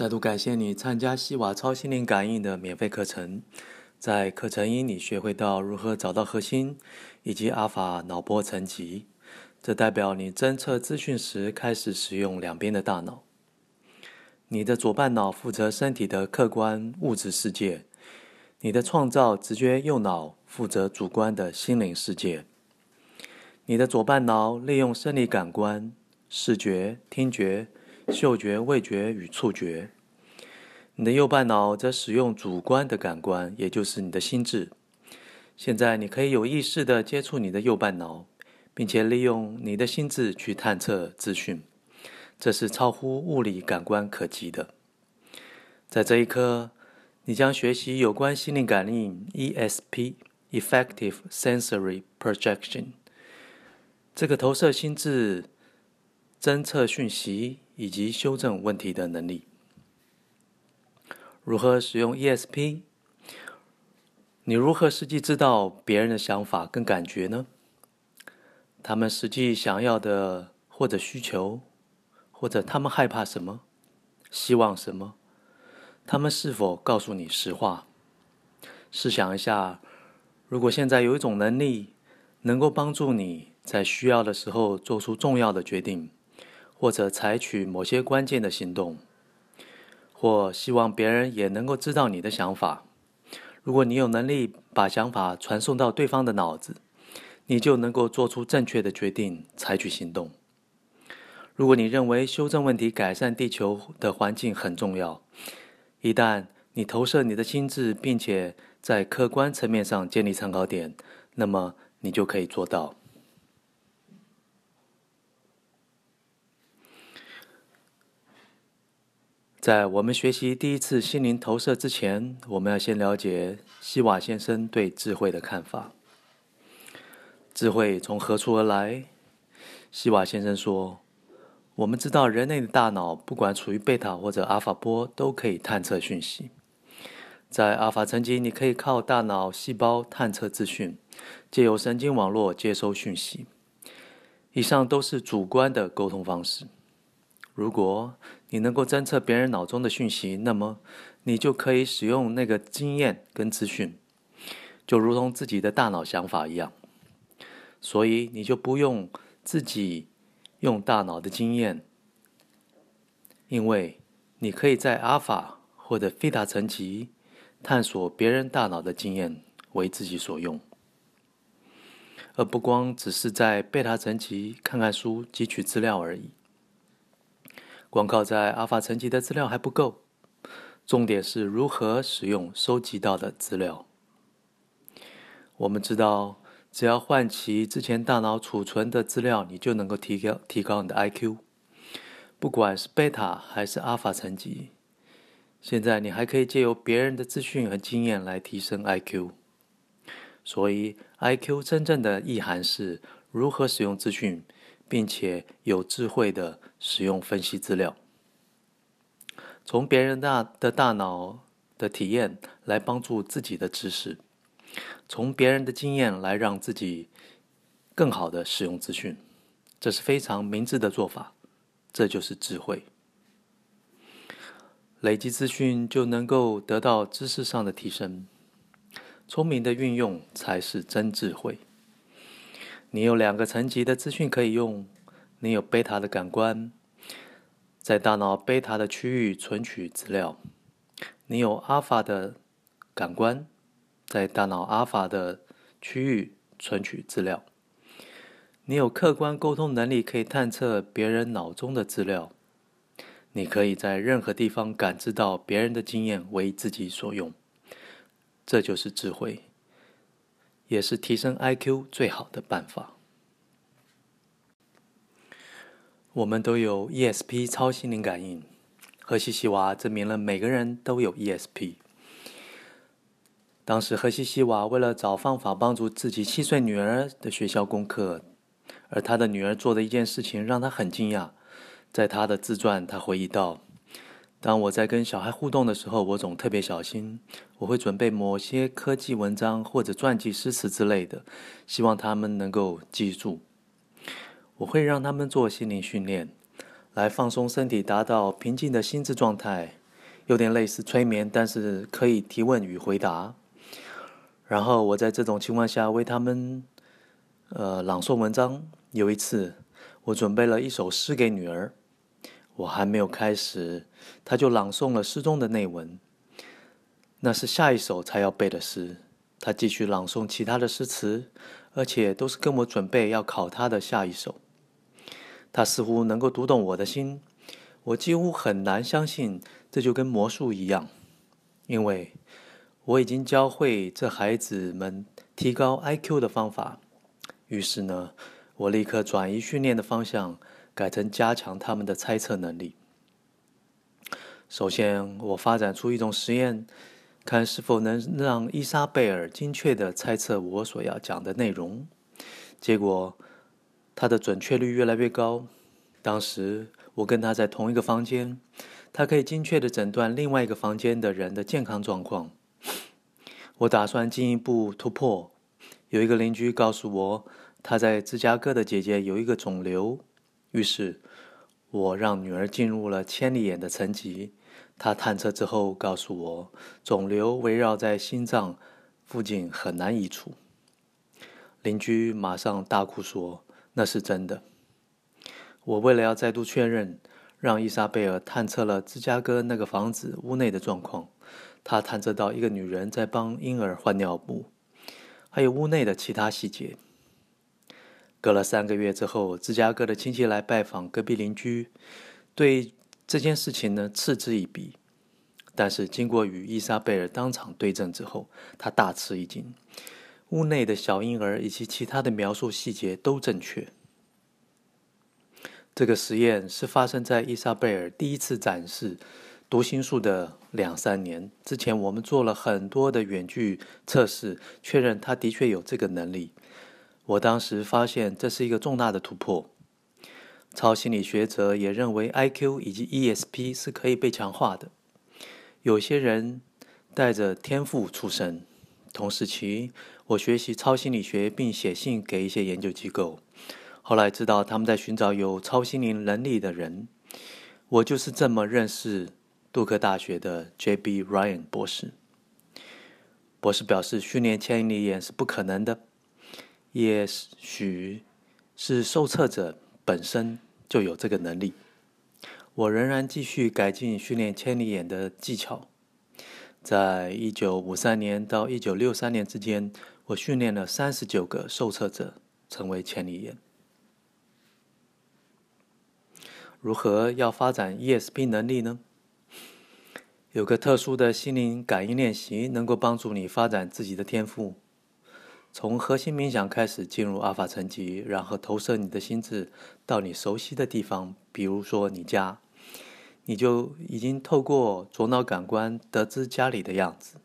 再度感谢你参加西瓦超心灵感应的免费课程。在课程一，你学会到如何找到核心，以及阿法脑波层级。这代表你侦测资讯时开始使用两边的大脑。你的左半脑负责身体的客观物质世界，你的创造直觉右脑负责主观的心灵世界。你的左半脑利用生理感官，视觉、听觉。嗅觉、味觉与触觉，你的右半脑则使用主观的感官，也就是你的心智。现在你可以有意识的接触你的右半脑，并且利用你的心智去探测资讯，这是超乎物理感官可及的。在这一刻，你将学习有关心灵感应 （ESP，Effective Sensory Projection） 这个投射心智侦测讯息。以及修正问题的能力。如何使用 ESP？你如何实际知道别人的想法跟感觉呢？他们实际想要的或者需求，或者他们害怕什么，希望什么？他们是否告诉你实话？试想一下，如果现在有一种能力，能够帮助你在需要的时候做出重要的决定。或者采取某些关键的行动，或希望别人也能够知道你的想法。如果你有能力把想法传送到对方的脑子，你就能够做出正确的决定，采取行动。如果你认为修正问题、改善地球的环境很重要，一旦你投射你的心智，并且在客观层面上建立参考点，那么你就可以做到。在我们学习第一次心灵投射之前，我们要先了解西瓦先生对智慧的看法。智慧从何处而来？西瓦先生说：“我们知道人类的大脑，不管处于贝塔或者阿法波，都可以探测讯息。在阿法层级，你可以靠大脑细胞探测资讯，借由神经网络接收讯息。以上都是主观的沟通方式。”如果你能够侦测别人脑中的讯息，那么你就可以使用那个经验跟资讯，就如同自己的大脑想法一样。所以你就不用自己用大脑的经验，因为你可以在阿法或者费塔层级探索别人大脑的经验为自己所用，而不光只是在贝塔层级看看书、汲取资料而已。光靠在阿法层级的资料还不够，重点是如何使用收集到的资料。我们知道，只要唤起之前大脑储存的资料，你就能够提高提高你的 IQ，不管是贝塔还是阿法层级。现在你还可以借由别人的资讯和经验来提升 IQ。所以，IQ 真正的意涵是如何使用资讯。并且有智慧的使用分析资料，从别人大的大脑的体验来帮助自己的知识，从别人的经验来让自己更好的使用资讯，这是非常明智的做法。这就是智慧，累积资讯就能够得到知识上的提升，聪明的运用才是真智慧。你有两个层级的资讯可以用。你有贝塔的感官，在大脑贝塔的区域存取资料；你有阿法的感官，在大脑阿法的区域存取资料。你有客观沟通能力，可以探测别人脑中的资料。你可以在任何地方感知到别人的经验，为自己所用。这就是智慧。也是提升 IQ 最好的办法。我们都有 ESP 超心灵感应，荷西西娃证明了每个人都有 ESP。当时荷西西娃为了找方法帮助自己七岁女儿的学校功课，而他的女儿做的一件事情让他很惊讶。在他的自传，他回忆道。当我在跟小孩互动的时候，我总特别小心。我会准备某些科技文章或者传记诗词之类的，希望他们能够记住。我会让他们做心灵训练，来放松身体，达到平静的心智状态，有点类似催眠，但是可以提问与回答。然后我在这种情况下为他们呃朗诵文章。有一次，我准备了一首诗给女儿，我还没有开始，他就朗诵了诗中的内文。那是下一首才要背的诗。他继续朗诵其他的诗词，而且都是跟我准备要考他的下一首。他似乎能够读懂我的心。我几乎很难相信，这就跟魔术一样，因为我已经教会这孩子们提高 IQ 的方法。于是呢，我立刻转移训练的方向，改成加强他们的猜测能力。首先，我发展出一种实验，看是否能让伊莎贝尔精确地猜测我所要讲的内容。结果，他的准确率越来越高。当时。我跟他在同一个房间，他可以精确的诊断另外一个房间的人的健康状况。我打算进一步突破。有一个邻居告诉我，他在芝加哥的姐姐有一个肿瘤。于是，我让女儿进入了千里眼的层级。她探测之后告诉我，肿瘤围绕在心脏附近，很难移除。邻居马上大哭说：“那是真的。”我为了要再度确认，让伊莎贝尔探测了芝加哥那个房子屋内的状况。他探测到一个女人在帮婴儿换尿布，还有屋内的其他细节。隔了三个月之后，芝加哥的亲戚来拜访隔壁邻居，对这件事情呢嗤之以鼻。但是经过与伊莎贝尔当场对证之后，他大吃一惊：屋内的小婴儿以及其他的描述细节都正确。这个实验是发生在伊莎贝尔第一次展示读心术的两三年之前。我们做了很多的远距测试，确认他的确有这个能力。我当时发现这是一个重大的突破。超心理学者也认为 IQ 以及 ESP 是可以被强化的。有些人带着天赋出生。同时期，我学习超心理学，并写信给一些研究机构。后来知道他们在寻找有超心灵能力的人，我就是这么认识杜克大学的 J.B. Ryan 博士。博士表示，训练千里眼是不可能的，也许是受测者本身就有这个能力。我仍然继续改进训练千里眼的技巧。在一九五三年到一九六三年之间，我训练了三十九个受测者成为千里眼。如何要发展 ESP 能力呢？有个特殊的心灵感应练习，能够帮助你发展自己的天赋。从核心冥想开始，进入阿法层级，然后投射你的心智到你熟悉的地方，比如说你家，你就已经透过左脑感官得知家里的样子。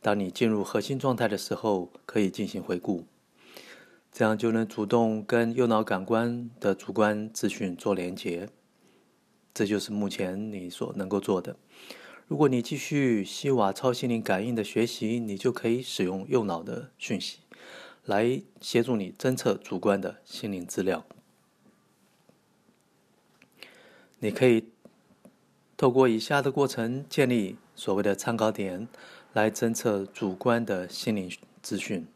当你进入核心状态的时候，可以进行回顾，这样就能主动跟右脑感官的主观资讯做连接。这就是目前你所能够做的。如果你继续西瓦超心灵感应的学习，你就可以使用右脑的讯息来协助你侦测主观的心灵资料。你可以透过以下的过程建立所谓的参考点，来侦测主观的心灵资讯。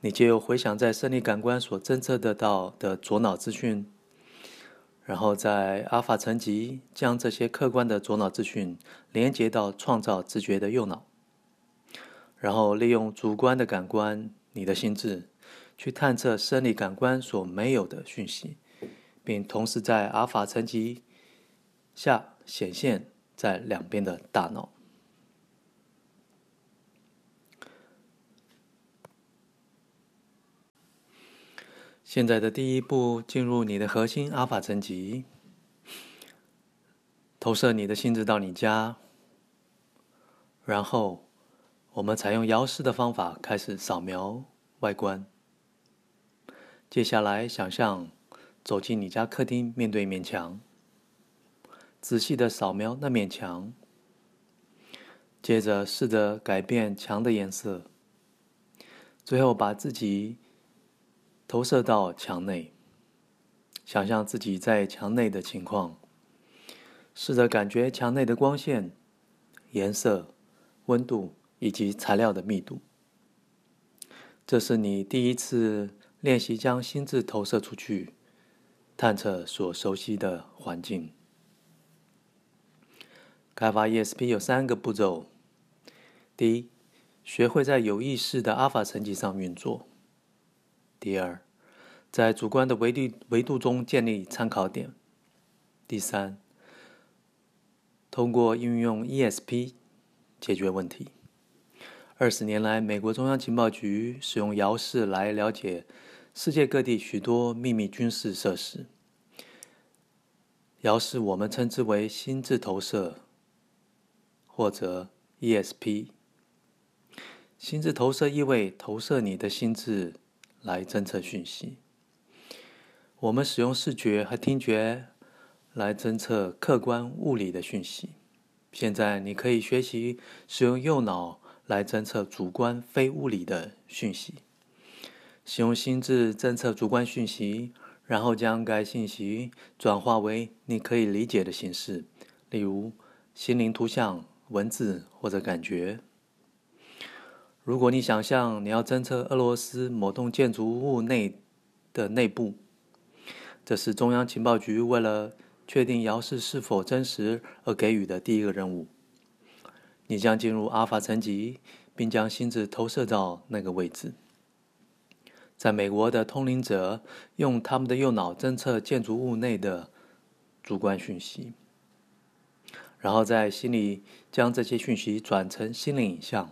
你就回想在生理感官所侦测得到的左脑资讯。然后在阿法层级，将这些客观的左脑资讯连接到创造直觉的右脑，然后利用主观的感官，你的心智，去探测生理感官所没有的讯息，并同时在阿尔法层级下显现在两边的大脑。现在的第一步，进入你的核心阿尔法层级，投射你的心智到你家，然后我们采用摇视的方法开始扫描外观。接下来，想象走进你家客厅，面对面墙，仔细的扫描那面墙，接着试着改变墙的颜色，最后把自己。投射到墙内，想象自己在墙内的情况，试着感觉墙内的光线、颜色、温度以及材料的密度。这是你第一次练习将心智投射出去，探测所熟悉的环境。开发 ESP 有三个步骤：第一，学会在有意识的阿法层级上运作；第二，在主观的维度维度中建立参考点；第三，通过运用 ESP 解决问题。二十年来，美国中央情报局使用遥视来了解世界各地许多秘密军事设施。遥视我们称之为心智投射。或者 ESP，心智投射意味投射你的心智来侦测讯息。我们使用视觉和听觉来侦测客观物理的讯息。现在你可以学习使用右脑来侦测主观非物理的讯息。使用心智侦测主观讯息，然后将该信息转化为你可以理解的形式，例如心灵图像。文字或者感觉。如果你想象你要侦测俄罗斯某栋建筑物内的内部，这是中央情报局为了确定遥视是否真实而给予的第一个任务。你将进入阿法层级，并将心智投射到那个位置。在美国的通灵者用他们的右脑侦测建筑物内的主观讯息。然后在心里将这些讯息转成心灵影像，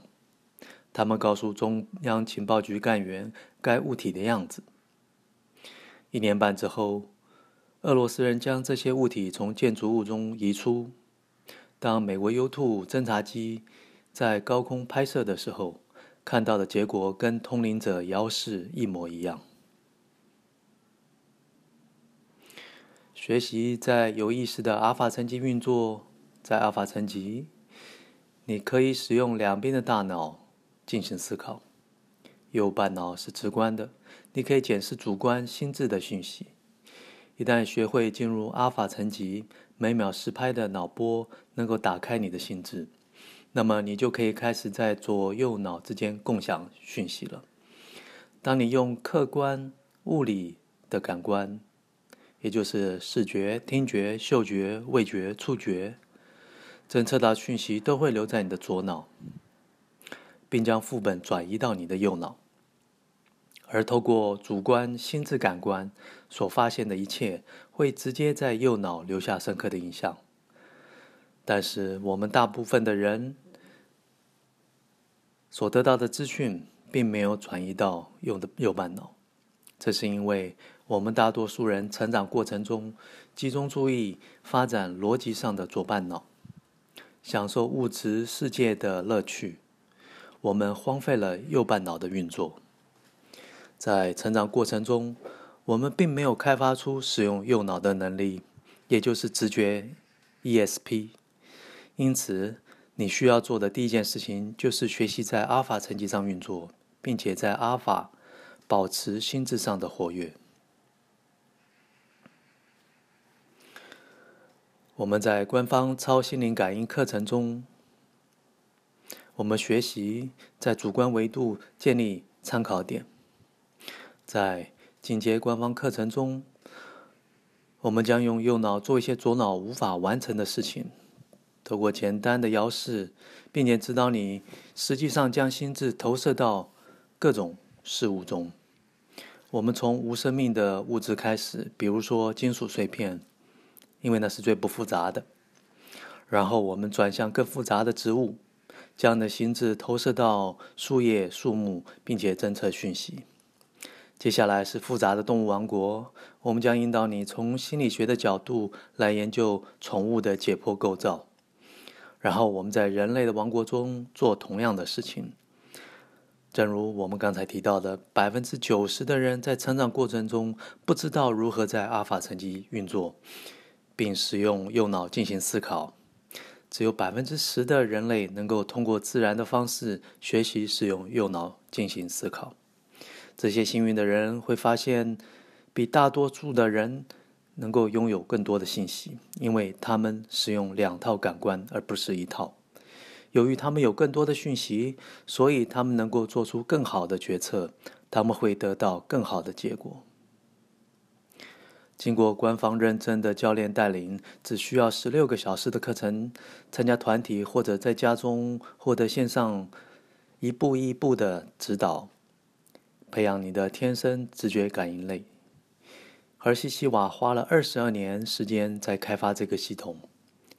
他们告诉中央情报局干员该物体的样子。一年半之后，俄罗斯人将这些物体从建筑物中移出。当美国 U-2 侦察机在高空拍摄的时候，看到的结果跟通灵者遥视一模一样。学习在有意识的阿尔法层级运作。在阿尔法层级，你可以使用两边的大脑进行思考。右半脑是直观的，你可以检视主观心智的讯息。一旦学会进入阿尔法层级，每秒十拍的脑波能够打开你的心智，那么你就可以开始在左右脑之间共享讯息了。当你用客观物理的感官，也就是视觉、听觉、嗅觉、味觉、触觉。侦测到讯息都会留在你的左脑，并将副本转移到你的右脑，而透过主观心智感官所发现的一切，会直接在右脑留下深刻的印象。但是，我们大部分的人所得到的资讯，并没有转移到右的右半脑，这是因为我们大多数人成长过程中集中注意发展逻辑上的左半脑。享受物质世界的乐趣，我们荒废了右半脑的运作。在成长过程中，我们并没有开发出使用右脑的能力，也就是直觉 （ESP）。因此，你需要做的第一件事情就是学习在阿尔法层级上运作，并且在阿尔法保持心智上的活跃。我们在官方超心灵感应课程中，我们学习在主观维度建立参考点。在进阶官方课程中，我们将用右脑做一些左脑无法完成的事情，透过简单的摇视，并且指导你实际上将心智投射到各种事物中。我们从无生命的物质开始，比如说金属碎片。因为那是最不复杂的。然后我们转向更复杂的植物，将你的心智投射到树叶、树木，并且侦测讯息。接下来是复杂的动物王国，我们将引导你从心理学的角度来研究宠物的解剖构造。然后我们在人类的王国中做同样的事情。正如我们刚才提到的，百分之九十的人在成长过程中不知道如何在阿尔法层级运作。并使用右脑进行思考，只有百分之十的人类能够通过自然的方式学习使用右脑进行思考。这些幸运的人会发现，比大多数的人能够拥有更多的信息，因为他们使用两套感官而不是一套。由于他们有更多的讯息，所以他们能够做出更好的决策，他们会得到更好的结果。经过官方认证的教练带领，只需要十六个小时的课程，参加团体或者在家中获得线上一步一步的指导，培养你的天生直觉感应类。而西西瓦花了二十二年时间在开发这个系统，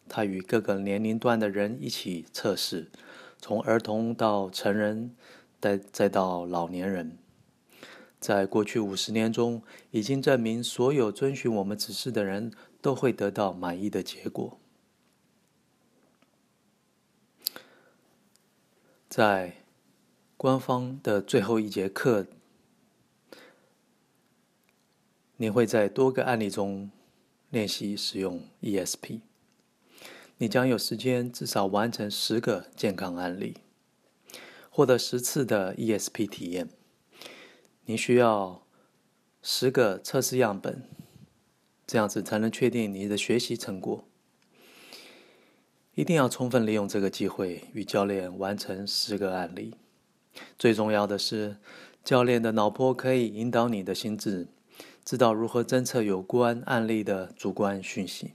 他与各个年龄段的人一起测试，从儿童到成人，再再到老年人。在过去五十年中，已经证明所有遵循我们指示的人都会得到满意的结果。在官方的最后一节课，你会在多个案例中练习使用 ESP。你将有时间至少完成十个健康案例，获得十次的 ESP 体验。你需要十个测试样本，这样子才能确定你的学习成果。一定要充分利用这个机会，与教练完成十个案例。最重要的是，教练的脑波可以引导你的心智，知道如何侦测有关案例的主观讯息。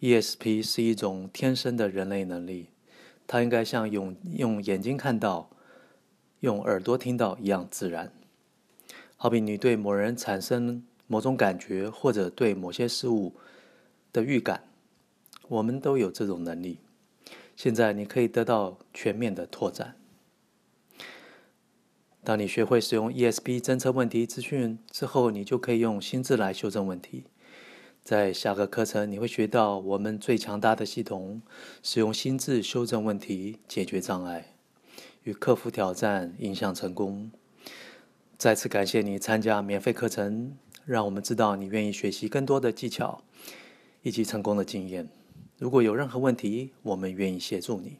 ESP 是一种天生的人类能力，它应该像用用眼睛看到、用耳朵听到一样自然。好比你对某人产生某种感觉，或者对某些事物的预感，我们都有这种能力。现在你可以得到全面的拓展。当你学会使用 ESP 侦测问题资讯之后，你就可以用心智来修正问题。在下个课程，你会学到我们最强大的系统——使用心智修正问题、解决障碍与克服挑战，影响成功。再次感谢你参加免费课程，让我们知道你愿意学习更多的技巧以及成功的经验。如果有任何问题，我们愿意协助你。